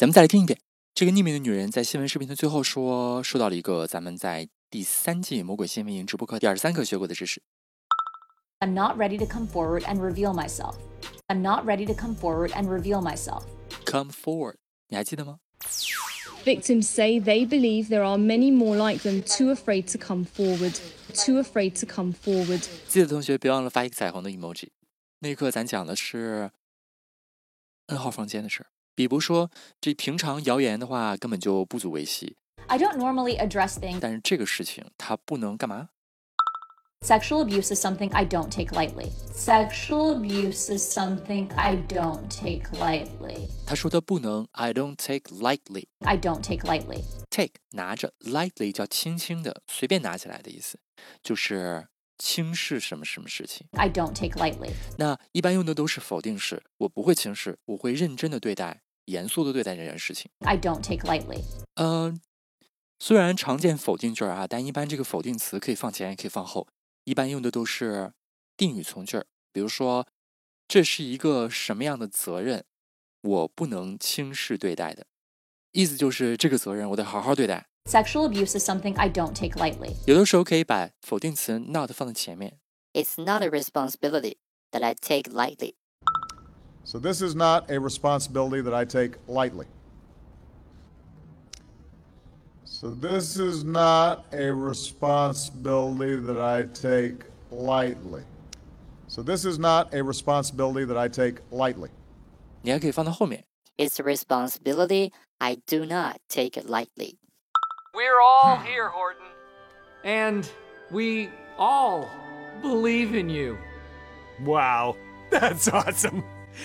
咱们再来听一遍。这个匿名的女人在新闻视频的最后说，说到了一个咱们在第三季魔鬼新闻营直播课第二十三课学过的知识。I'm not ready to come forward and reveal myself. I'm not ready to come forward and reveal myself. Come forward，你还记得吗？Victims say they believe there are many more like them, too afraid to come forward. Too afraid to come forward. 记得同学别忘了发一个彩虹的 emoji。那一课咱讲的是 N 号房间的事儿。比如说，这平常谣言的话根本就不足为奇。I don't normally address things，但是这个事情它不能干嘛？Sexual abuse is something I don't take lightly. Sexual abuse is something I don't take lightly. 他说的不能，I don't take lightly. I don't take lightly. Take 拿着，lightly 叫轻轻的，随便拿起来的意思，就是轻视什么什么事情。I don't take lightly. 那一般用的都是否定式，我不会轻视，我会认真的对待。严肃的对待这件事情。I don't take lightly。嗯，虽然常见否定句啊，但一般这个否定词可以放前，也可以放后，一般用的都是定语从句儿。比如说，这是一个什么样的责任，我不能轻视对待的，意思就是这个责任我得好好对待。Sexual abuse is something I don't take lightly。有的时候可以把否定词 not 放在前面。It's not a responsibility that I take lightly. So this is not a responsibility that I take lightly. So this is not a responsibility that I take lightly. So this is not a responsibility that I take lightly. It's a responsibility I do not take it lightly. We're all here, Horton. And we all believe in you. Wow, that's awesome.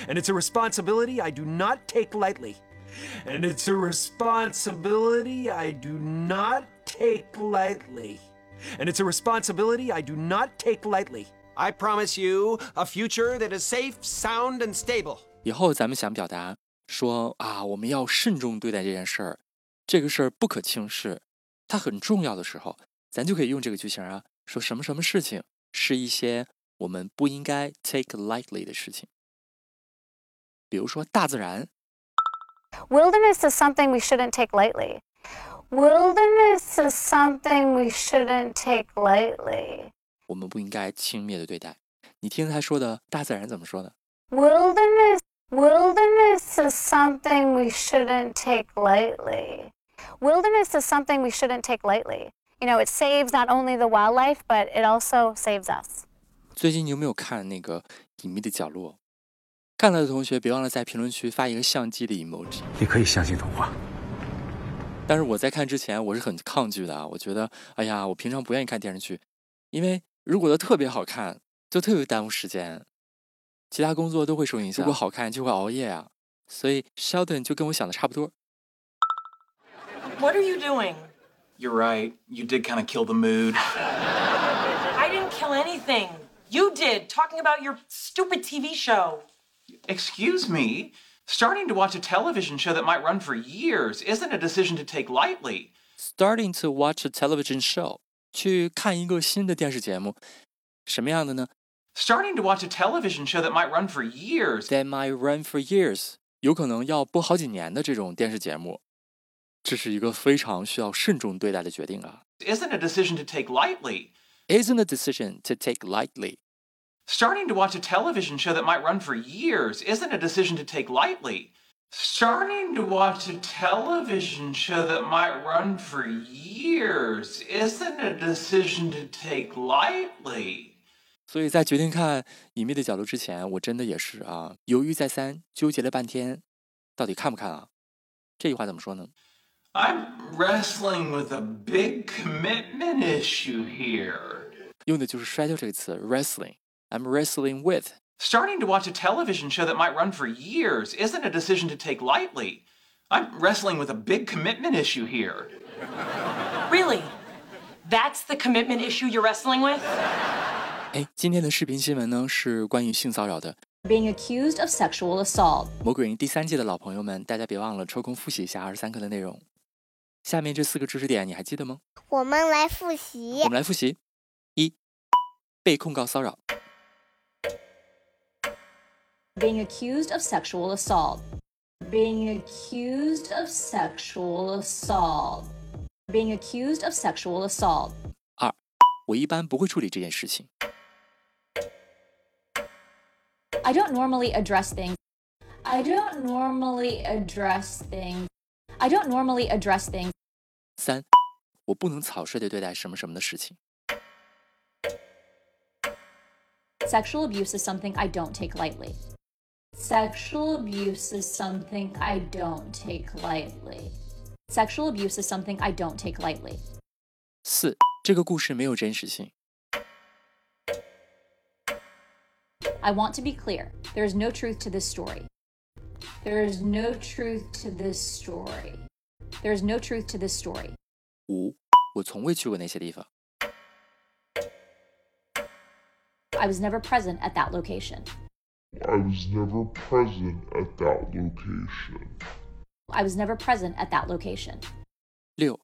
And it's a responsibility I do not take lightly. And it's a responsibility I do not take lightly. And it's a responsibility I do not take lightly. I promise you a future that is safe, sound, and stable. 以后咱们想表达说啊，我们要慎重对待这件事儿， 这个事儿不可轻视，它很重要的时候，咱就可以用这个句型啊，说什么什么事情是一些我们不应该 take lightly 的事情。比如说大自然。Wilderness is something we shouldn't take lightly. Wilderness is something we shouldn't take lightly. 我们不应该轻蔑的对待。你听他说的大自然怎么说的？Wilderness, wilderness is something we shouldn't take lightly. Wilderness is something we shouldn't take lightly. You know, it saves not only the wildlife, but it also saves us. 最近你有没有看那个《隐秘的角落》？看了的同学，别忘了在评论区发一个相机的 emoji。你可以相信童话，但是我在看之前，我是很抗拒的。我觉得，哎呀，我平常不愿意看电视剧，因为如果它特别好看，就特别耽误时间，其他工作都会受影响。如果好看，就会熬夜啊。所以 Sheldon 就跟我想的差不多。What are you doing? You're right. You did kind of kill the mood. I didn't kill anything. You did, talking about your stupid TV show. Excuse me? Starting to watch a television show that might run for years isn't a decision to take lightly. Starting to watch a television show，去看一个新的电视节目，什么样的呢？Starting to watch a television show that might run for years. That might run for years，有可能要播好几年的这种电视节目， 这是一个非常需要慎重对待的决定啊。Isn't a decision to take lightly. Isn't a decision to take lightly. Starting to watch a television show that might run for years isn't a decision to take lightly. Starting to watch a television show that might run for years isn't a decision to take lightly. 所以在决定看《隐秘的角落》之前，我真的也是啊，犹豫再三，纠结了半天，到底看不看啊？这句话怎么说呢 ？I'm wrestling with a big commitment issue here. 用的就是摔跤这个词，wrestling。I'm wrestling with. Starting to watch a television show that might run for years isn't a decision to take lightly. I'm wrestling with a big commitment issue here. Really? That's the commitment issue you're wrestling with? 哎，今天的视频新闻呢是关于性骚扰的。 Being accused of sexual assault. 魔鬼营第三季的老朋友们，大家别忘了抽空复习一下二十三课的内容。 下面这四个知识点你还记得吗？我们来复习我。们来复习：一、被控告骚扰； Being accused of sexual assault. Being accused of sexual assault. Being accused of sexual assault. 二、我一般不会处理这件事情； I don't normally address things. I don't normally address things. I don't normally address things. 三、我不能草率地对待什么什么的事情； Sexual abuse is something I don't take lightly. Sexual abuse is something I don't take lightly. Sexual abuse is something I don't take lightly. 四、这个故事没有真实性； I want to be clear. There is no truth to this story. There is no truth to this story. There is no truth to this story. 五、我从未去过那些地方； I was never present at that location. I was never present at that location. I was never present at that location. 六、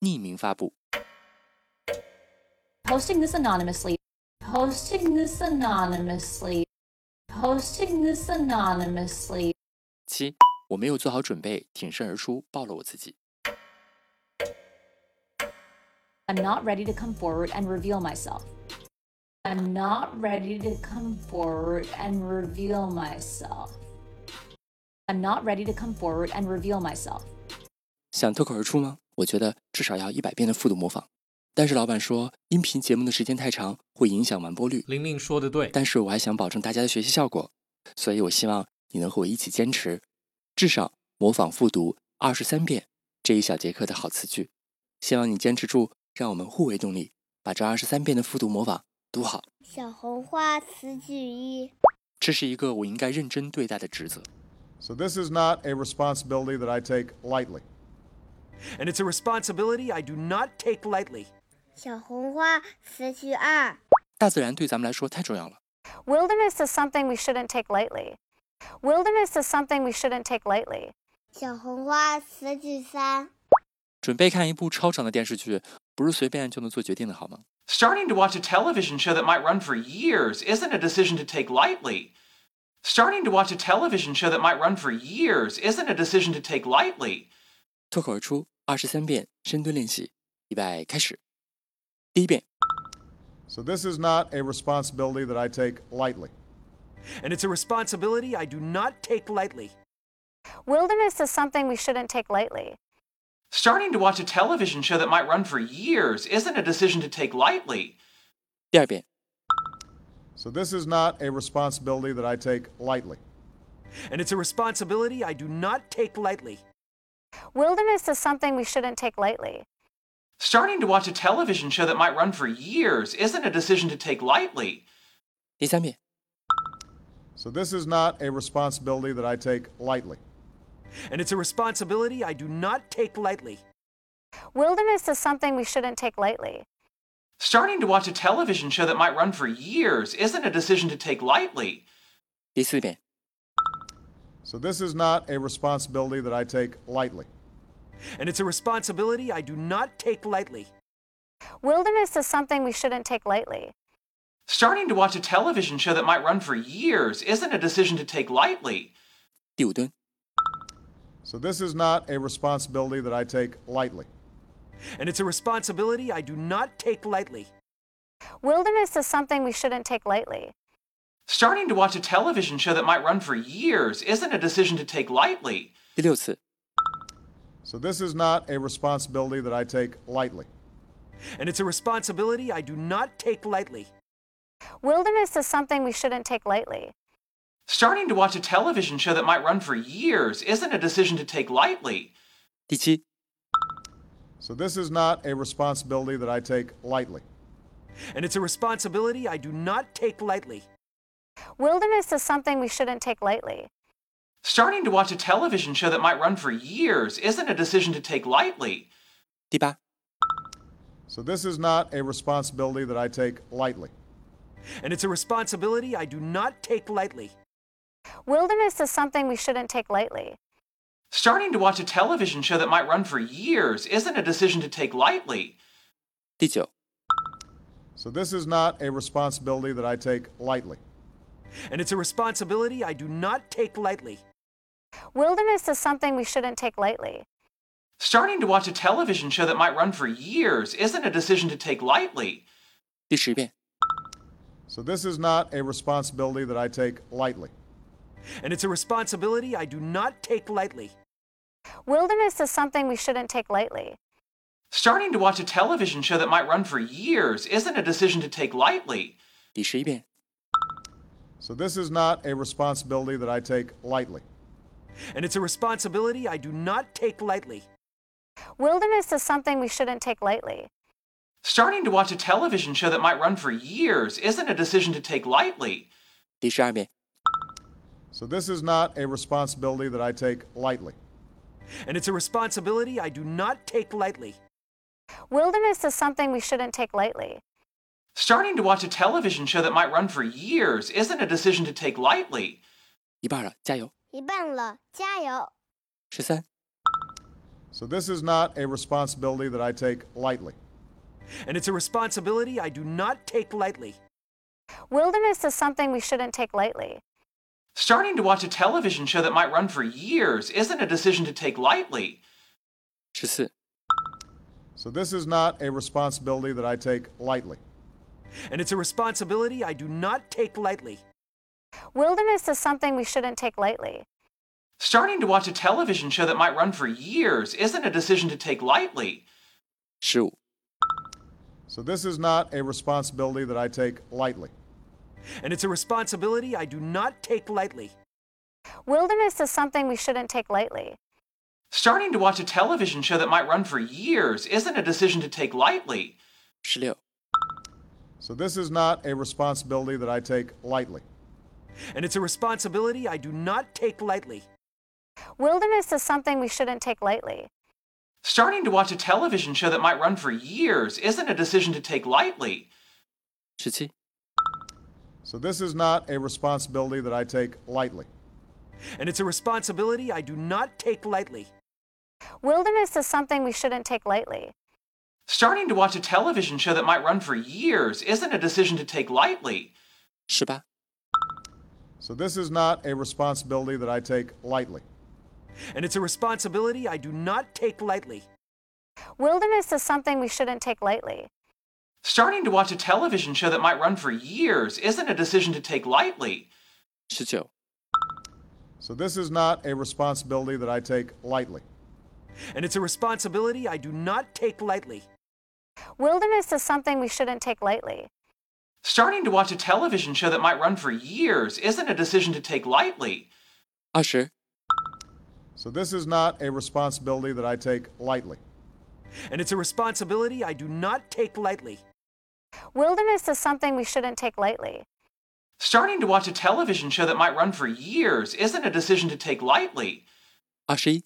匿名发布； Posting this anonymously. Posting this anonymously. Posting this anonymously. 七、我没有做好准备，挺身而出，暴露我自己；I'm not ready to come forward and reveal myself. I'm not ready to come forward and reveal myself. I'm not ready to come forward and reveal myself. 想脱口而出吗？我觉得至少要一百遍的复读模仿。但是老板说，音频节目的时间太长，会影响完播率。玲玲说的对，但是我还想保证大家的学习效果，所以我希望你能和我一起坚持，至少模仿复读二十三遍这一小节课的好词句。希望你坚持住，让我们互为动力，把这二十三遍的复读模仿读好。小红花词句一，这是一个我应该认真对待的职责。So this is not a responsibility that I take lightly. And it's a responsibility I do not take lightly. 小红花词句二，大自然对咱们来说太重要了。Wilderness is something we shouldn't take lightly. Wilderness is something we shouldn't take lightly. 小红花词句三，准备看一部超长的电视剧，不是随便就能做决定的，好吗？ Starting to watch a television show that might run for years isn't a decision to take lightly. Starting to watch a television show that might run for years isn't a decision to take lightly. 脱口而出二十三遍深蹲练习，预备开始。第一遍， So this is not a responsibility that I take lightly. And it's a responsibility I do not take lightly. Wilderness is something we shouldn't take lightly. Starting to watch a television show that might run for years isn't a decision to take lightly. 第二遍， So this is not a responsibility that I take lightly. And it's a responsibility I do not take lightly. Wilderness is something we shouldn't take lightly. Starting to watch a television show that might run for years isn't a decision to take lightly. 第三遍， So this is not a responsibility that I take lightly. And it's a responsibility I do not take lightly. Wilderness is something we shouldn't take lightly. Starting to watch a television show that might run for years isn't a decision to take lightly. So, this is not a responsibility that I take lightly. And it's a responsibility I do not take lightly. Wilderness is something we shouldn't take lightly. Starting to watch a television show that might run for years isn't a decision to take lightly. 第五蹲， So this is not a responsibility that I take lightly. And it's a responsibility I do not take lightly. Wilderness is something we shouldn't take lightly. Starting to watch a television show that might run for years isn't a decision to take lightly. 第六次， So this is not a responsibility that I take lightly. And it's a responsibility I do not take lightly. Wilderness is something we shouldn't take lightly. Starting to watch a television show that might run for years isn't a decision to take lightly. So, this is not a responsibility that I take lightly. And it's a responsibility I do not take lightly. Wilderness is something we shouldn't take lightly. Starting to watch a television show that might run for years isn't a decision to take lightly. So, this is not a responsibility that I take lightly And it's a responsibility I do not take lightly. Wilderness is something we shouldn't take lightly. Starting to watch a television show that might run for years isn't a decision to take lightly. 第九， So this is not a responsibility that I take lightly. And it's a responsibility I do not take lightly. Wilderness is something we shouldn't take lightly. Starting to watch a television show that might run for years isn't a decision to take lightly. 第十遍， So this is not a responsibility that I take lightly. And it's a responsibility I do not take lightly. Wilderness is something we shouldn't take lightly. Starting to watch a television show that might run for years isn't a decision to take lightly. 第十一遍， So this is not a responsibility that I take lightly. And it's a responsibility I do not take lightly. Wilderness is something we shouldn't take lightly. Starting to watch a television show that might run for years isn't a decision to take lightly. 第十二遍， So this is not a responsibility that I take lightly. And it's a responsibility I do not take lightly. Wilderness is something we shouldn't take lightly. Starting to watch a television show that might run for years isn't a decision to take lightly. 一半了，加油！一半了，加油！十三、 So this is not a responsibility that I take lightly. and it's a responsibility I do not take lightly. Wilderness is something we shouldn't take lightly. Starting to watch a television show that might run for years isn't a decision to take lightly. So, this is not a responsibility that I take lightly. And it's a responsibility I do not take lightly. Wilderness is something we shouldn't take lightly. Starting to watch a television show that might run for years isn't a decision to take lightly. Shoot. So this is not a responsibility that I take lightly. And it's a responsibility I do not take lightly. Wilderness is something we shouldn't take lightly. Starting to watch a television show that might run for years isn't a decision to take lightly. 十六、So this is not a responsibility that I take lightly. And it's a responsibility I do not take lightly. Wilderness is something we shouldn't take lightly. Starting to watch a television show that might run for years isn't a decision to take lightly. So, this is not a responsibility that I take lightly. And it's a responsibility I do not take lightly. Wilderness is something we shouldn't take lightly. Starting to watch a television show that might run for years isn't a decision to take lightly. So, this is not a responsibility that I take lightly and it's a responsibility I do not take lightly. Wilderness is something we shouldn't take lightly. Starting to watch a television show that might run for years isn't a decision to take lightly. So, this is not a responsibility that I take lightly. And it's a responsibility I do not take lightly. Wilderness is something we shouldn't take lightly. Starting to watch a television show that might run for years isn't a decision to take lightly. Usher. So this is not a responsibility that I take lightly. And it's a responsibility I do not take lightly. Wilderness is something we shouldn't take lightly. Starting to watch a television show that might run for years isn't a decision to take lightly. Ashi.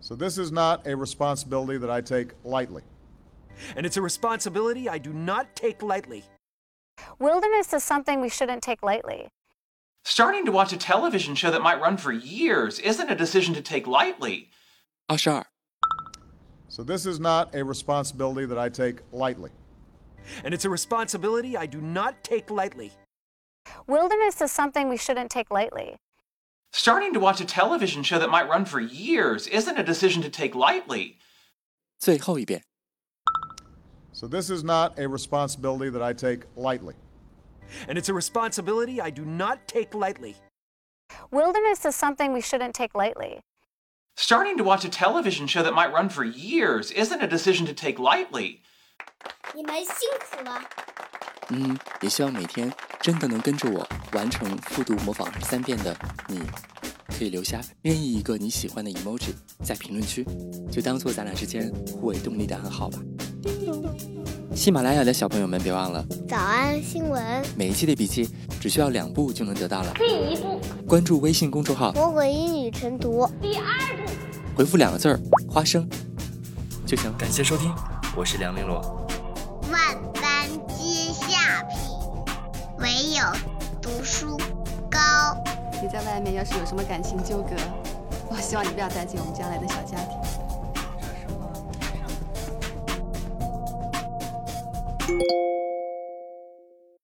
So this is not a responsibility that I take lightly. And it's a responsibility I do not take lightly. Wilderness is something we shouldn't take lightly. Starting to watch a television show that might run for years isn't a decision to take lightly. 二十二、 So this is not a responsibility that I take lightly. And it's a responsibility I do not take lightly. Wilderness is something we shouldn't take lightly. Starting to watch a television show that might run for years isn't a decision to take lightly. 最后一遍。 So this is not a responsibility that I take lightly. And it's a responsibility I do not take lightly. Wilderness is something we shouldn't take lightly. Starting to watch a television show that might run for years isn't a decision to take lightly. 你们辛苦了。嗯，也希望每天真的能跟着我完成复读模仿二十三遍的你， 可以留下任意一个你喜欢的 emoji 在评论区，就当做咱俩之间互为动力的暗号吧。喜马拉雅的小朋友们，别忘了早安新闻，每一期的笔记只需要两步就能得到了。第一步，关注微信公众号“魔鬼英语晨读”。第二步，回复两个字儿“花生”就行了。感谢收听，我是梁玲珑。万般皆下品，唯有读书高。你在外面要是有什么感情纠葛，我希望你不要带进我们将来的小家庭。